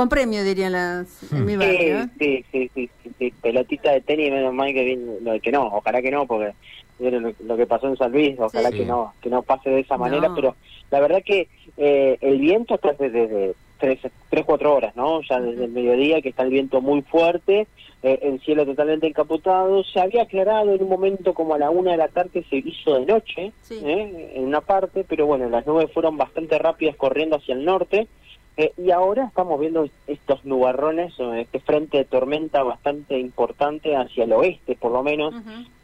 Con premio, dirían las, en mi barrio. ¿eh? Sí, sí, sí, sí, pelotita de tenis, menos mal que, que no, ojalá que no, porque lo, que pasó en San Luis, ojalá que no que no pase de esa manera, pero la verdad que eh, el viento está desde, tres, tres, cuatro horas, ¿no? Ya desde el mediodía que está el viento muy fuerte, eh, el cielo totalmente encapotado, se había aclarado en un momento como a la una de la tarde se hizo de noche, ¿eh? en una parte, pero bueno, las nubes fueron bastante rápidas corriendo hacia el norte, eh, y ahora estamos viendo estos nubarrones, este frente de tormenta bastante importante hacia el oeste, por lo menos,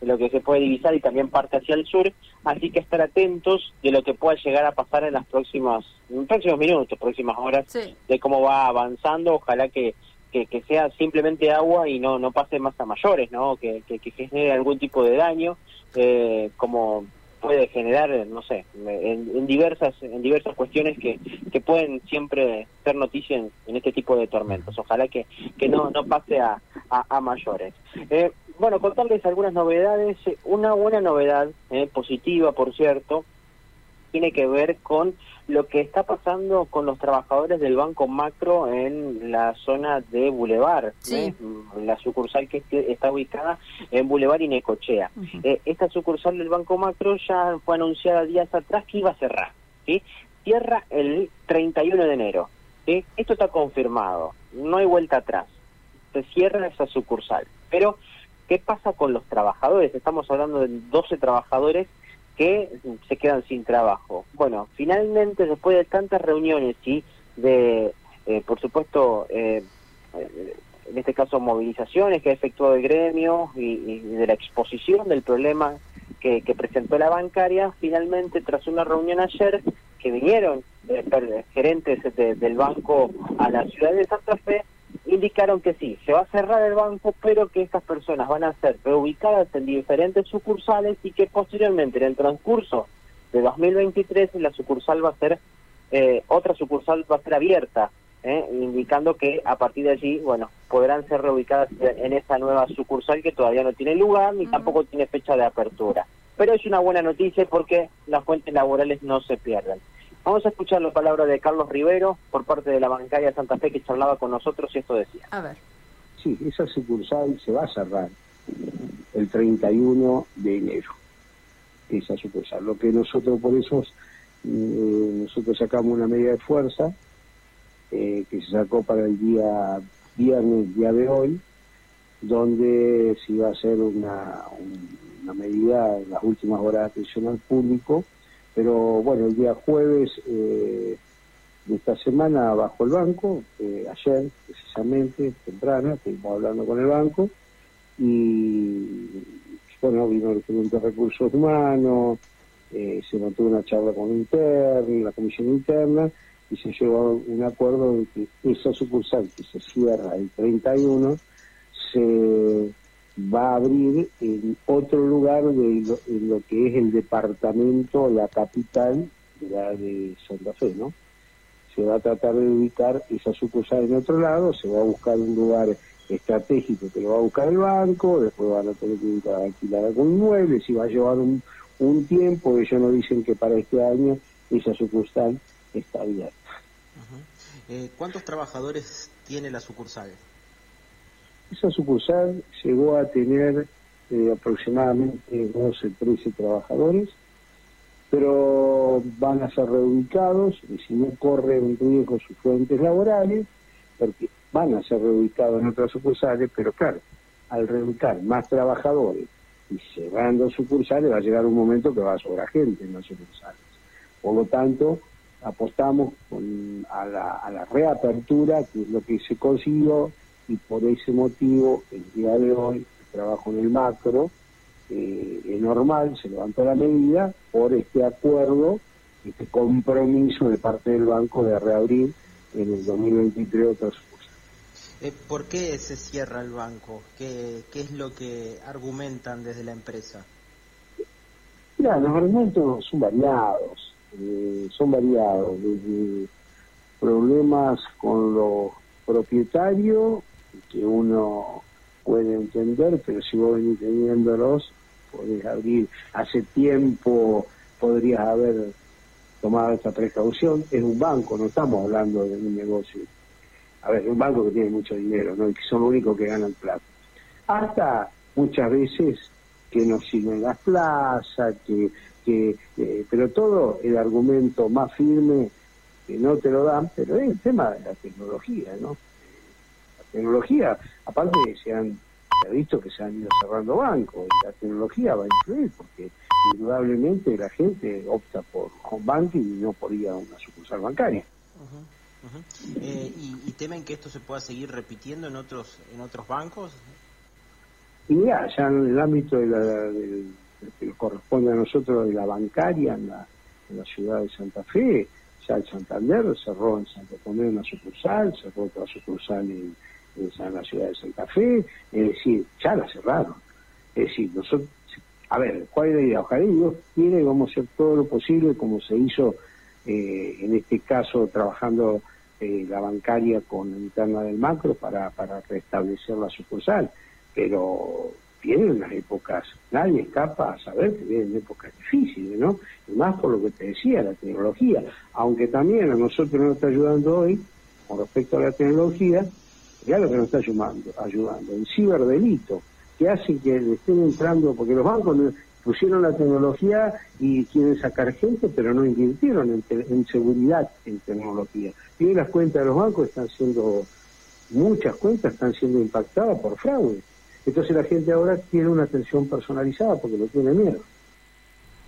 de lo que se puede divisar y también parte hacia el sur. Así que estar atentos de lo que pueda llegar a pasar en las próximas, en próximos minutos, próximas horas, de cómo va avanzando. Ojalá que, que, sea simplemente agua y no, no pase más a mayores, ¿no? Que, que, genere algún tipo de daño, eh, como puede generar, no sé, en, diversas en diversas cuestiones que, que pueden siempre ser noticia en, este tipo de tormentos. Ojalá que, que no, no pase a, a, mayores. Eh, bueno, contarles algunas novedades. Una buena novedad, eh, positiva, por cierto, tiene que ver con lo que está pasando con los trabajadores del Banco Macro en la zona de Boulevard, ¿eh? la sucursal que está ubicada en Boulevard y Necochea. Eh, esta sucursal del Banco Macro ya fue anunciada días atrás que iba a cerrar. ¿sí? Cierra el 31 de enero. ¿sí? Esto está confirmado, no hay vuelta atrás. Se cierra esa sucursal. Pero, ¿qué pasa con los trabajadores? Estamos hablando de 12 trabajadores que se quedan sin trabajo. Bueno, finalmente después de tantas reuniones y de, eh, por supuesto, eh, eh, en este caso movilizaciones que ha efectuado el gremio y, de la exposición del problema que, presentó la bancaria, finalmente tras una reunión ayer que vinieron gerentes del banco a la ciudad de Santa Fe, indicaron que sí, se va a cerrar el banco, pero que estas personas van a ser reubicadas en diferentes sucursales y que posteriormente, en el transcurso de 2023, la sucursal va a ser, eh, otra sucursal va a ser abierta, eh, indicando que a partir de allí, bueno, podrán ser reubicadas en esa nueva sucursal que todavía no tiene lugar ni tampoco tiene fecha de apertura. Pero es una buena noticia porque las fuentes laborales no se pierden. Vamos a escuchar la palabra de Carlos Rivero por parte de la bancaria Santa Fe que charlaba con nosotros y esto decía. A ver. Sí, esa sucursal se va a cerrar el 31 de enero. Esa sucursal. Lo que nosotros por eso, eh, nosotros sacamos una medida de fuerza eh, que se sacó para el día viernes, día de hoy, donde se iba a hacer una, una medida en las últimas horas de atención al público pero bueno, el día jueves eh, de esta semana bajo el banco, eh, ayer precisamente, temprano, estuvimos hablando con el banco y bueno, vino el gerente de recursos humanos, eh, se mantuvo una charla con interna, la comisión interna y se llegó a un acuerdo de que esa sucursal que se cierra el 31 se va a abrir en otro lugar de lo, en lo que es el departamento, la capital de la de Santa Fe, ¿no? Se va a tratar de ubicar esa sucursal en otro lado, se va a buscar un lugar estratégico que lo va a buscar el banco, después van a tener que alquilar algún inmueble, si va a llevar un, un tiempo, ellos nos dicen que para este año esa sucursal está abierta. Eh, ¿Cuántos trabajadores tiene la sucursal? Esa sucursal llegó a tener eh, aproximadamente 12, 13 trabajadores, pero van a ser reubicados y si no corren riesgo sus fuentes laborales, porque van a ser reubicados en otras sucursales, pero claro, al reubicar más trabajadores y cerrando sucursales va a llegar un momento que va a sobrar gente en las sucursales. Por lo tanto, apostamos a, la, a la reapertura, que es lo que se consiguió y por ese motivo el día de hoy el trabajo en el macro eh, es normal, se levantó la medida por este acuerdo, este compromiso de parte del banco de reabrir en el 2023 otras cosas. Eh, ¿Por qué se cierra el banco? ¿Qué, ¿Qué es lo que argumentan desde la empresa? Mira, los argumentos son variados, eh, son variados, desde problemas con los propietarios que uno puede entender, pero si vos venís teniéndolos, podés abrir. Hace tiempo podrías haber tomado esta precaución. Es un banco, no estamos hablando de un negocio. a ver, un banco que tiene mucho dinero, ¿no? Y que son los únicos que ganan plata. Hasta muchas veces que no sirven las plazas, que, que eh, pero todo el argumento más firme que no te lo dan, pero es el tema de la tecnología, ¿no? Tecnología, aparte se han se ha visto que se han ido cerrando bancos y la tecnología va a influir porque indudablemente la gente opta por home banking y no por ir a una sucursal bancaria. Eh, ¿y, temen que esto se pueda seguir repitiendo en otros en otros bancos? Y ya, ya en el ámbito de la, que corresponde a nosotros de la bancaria en la, en la ciudad de Santa Fe, ya el Santander cerró en Santa Tomé una sucursal, cerró otra sucursal en, en la ciudad de Santa Fe, es decir, ya la cerraron. Es decir, nosotros, a ver, ¿cuál es la idea? Ojalá Dios quiere, vamos a hacer todo lo posible como se hizo eh, en este caso trabajando eh, la bancaria con la interna del macro para, para restablecer la sucursal. Pero vienen unas épocas, nadie escapa a saber que vienen épocas difíciles, ¿no? Y más por lo que te decía, la tecnología. Aunque también a nosotros nos está ayudando hoy, con respecto a la tecnología, ya lo que nos está ayudando, ayudando, el ciberdelito, que hace que le estén entrando, porque los bancos pusieron la tecnología y quieren sacar gente, pero no invirtieron en, seguridad en tecnología. Y hoy las cuentas de los bancos están siendo, muchas cuentas están siendo impactadas por fraude. Entonces la gente ahora tiene una atención personalizada porque lo tiene miedo.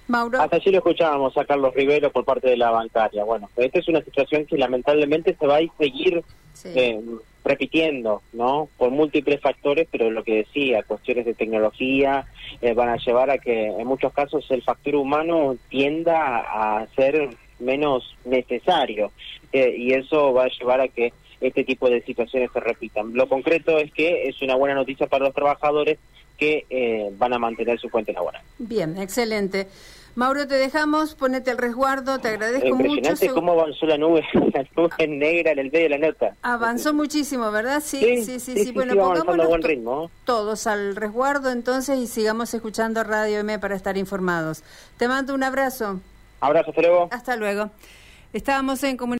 Mauro. Hasta allí lo escuchábamos a Carlos Rivero por parte de la bancaria. Bueno, esta es una situación que lamentablemente se va a seguir eh, repitiendo, ¿no? Por múltiples factores, pero lo que decía, cuestiones de tecnología eh, van a llevar a que en muchos casos el factor humano tienda a ser menos necesario eh, y eso va a llevar a que este tipo de situaciones se repitan. Lo concreto es que es una buena noticia para los trabajadores que eh, van a mantener su fuente laboral. Bien, excelente. Mauro, te dejamos, ponete el resguardo, te agradezco Impresionante mucho. cómo avanzó la nube, la nube negra en el medio de la nota. Avanzó muchísimo, ¿verdad? Sí, sí, sí. sí, bueno, pongámonos buen ritmo. todos al resguardo entonces y sigamos escuchando Radio M para estar informados. Te mando un abrazo. Abrazo, hasta luego. Hasta luego. Estábamos en comunicación.